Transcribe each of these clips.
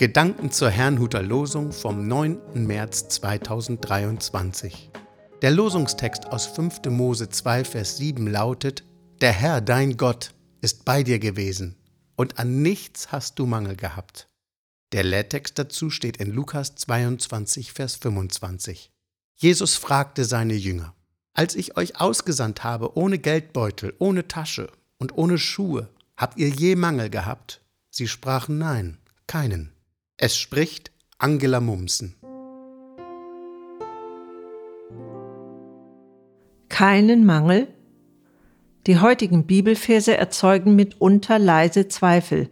Gedanken zur Herrnhuter Losung vom 9. März 2023. Der Losungstext aus 5. Mose 2, Vers 7 lautet: Der Herr, dein Gott, ist bei dir gewesen, und an nichts hast du Mangel gehabt. Der Lehrtext dazu steht in Lukas 22, Vers 25. Jesus fragte seine Jünger: Als ich euch ausgesandt habe, ohne Geldbeutel, ohne Tasche und ohne Schuhe, habt ihr je Mangel gehabt? Sie sprachen Nein, keinen. Es spricht Angela Mumsen. Keinen Mangel? Die heutigen Bibelverse erzeugen mitunter leise Zweifel.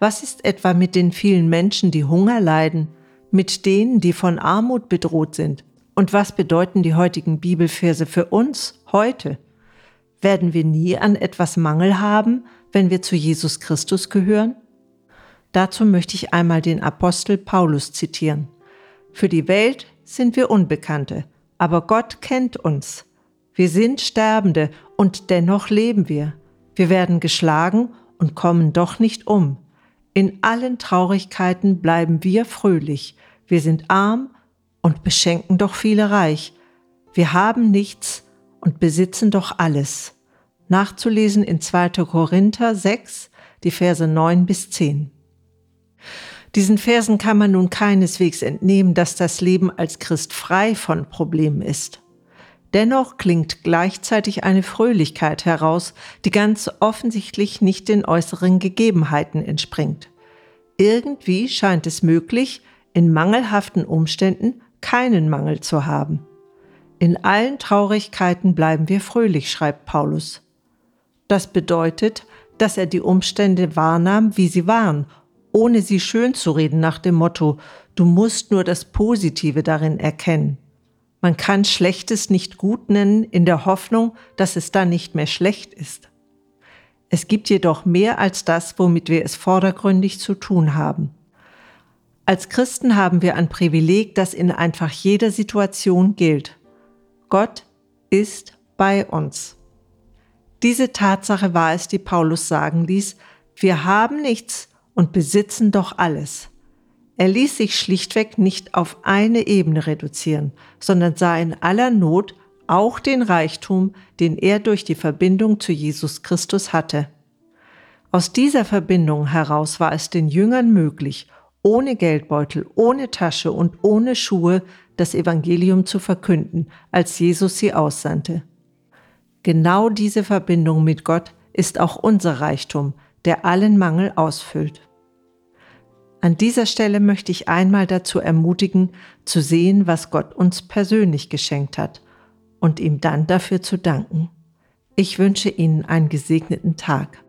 Was ist etwa mit den vielen Menschen, die Hunger leiden, mit denen, die von Armut bedroht sind? Und was bedeuten die heutigen Bibelverse für uns heute? Werden wir nie an etwas Mangel haben, wenn wir zu Jesus Christus gehören? Dazu möchte ich einmal den Apostel Paulus zitieren. Für die Welt sind wir Unbekannte, aber Gott kennt uns. Wir sind Sterbende und dennoch leben wir. Wir werden geschlagen und kommen doch nicht um. In allen Traurigkeiten bleiben wir fröhlich. Wir sind arm und beschenken doch viele reich. Wir haben nichts und besitzen doch alles. Nachzulesen in 2. Korinther 6, die Verse 9 bis 10. Diesen Versen kann man nun keineswegs entnehmen, dass das Leben als Christ frei von Problemen ist. Dennoch klingt gleichzeitig eine Fröhlichkeit heraus, die ganz offensichtlich nicht den äußeren Gegebenheiten entspringt. Irgendwie scheint es möglich, in mangelhaften Umständen keinen Mangel zu haben. In allen Traurigkeiten bleiben wir fröhlich, schreibt Paulus. Das bedeutet, dass er die Umstände wahrnahm, wie sie waren ohne sie schön zu reden nach dem Motto, du musst nur das Positive darin erkennen. Man kann Schlechtes nicht gut nennen in der Hoffnung, dass es dann nicht mehr schlecht ist. Es gibt jedoch mehr als das, womit wir es vordergründig zu tun haben. Als Christen haben wir ein Privileg, das in einfach jeder Situation gilt. Gott ist bei uns. Diese Tatsache war es, die Paulus sagen ließ, wir haben nichts, und besitzen doch alles. Er ließ sich schlichtweg nicht auf eine Ebene reduzieren, sondern sah in aller Not auch den Reichtum, den er durch die Verbindung zu Jesus Christus hatte. Aus dieser Verbindung heraus war es den Jüngern möglich, ohne Geldbeutel, ohne Tasche und ohne Schuhe das Evangelium zu verkünden, als Jesus sie aussandte. Genau diese Verbindung mit Gott ist auch unser Reichtum, der allen Mangel ausfüllt. An dieser Stelle möchte ich einmal dazu ermutigen, zu sehen, was Gott uns persönlich geschenkt hat und ihm dann dafür zu danken. Ich wünsche Ihnen einen gesegneten Tag.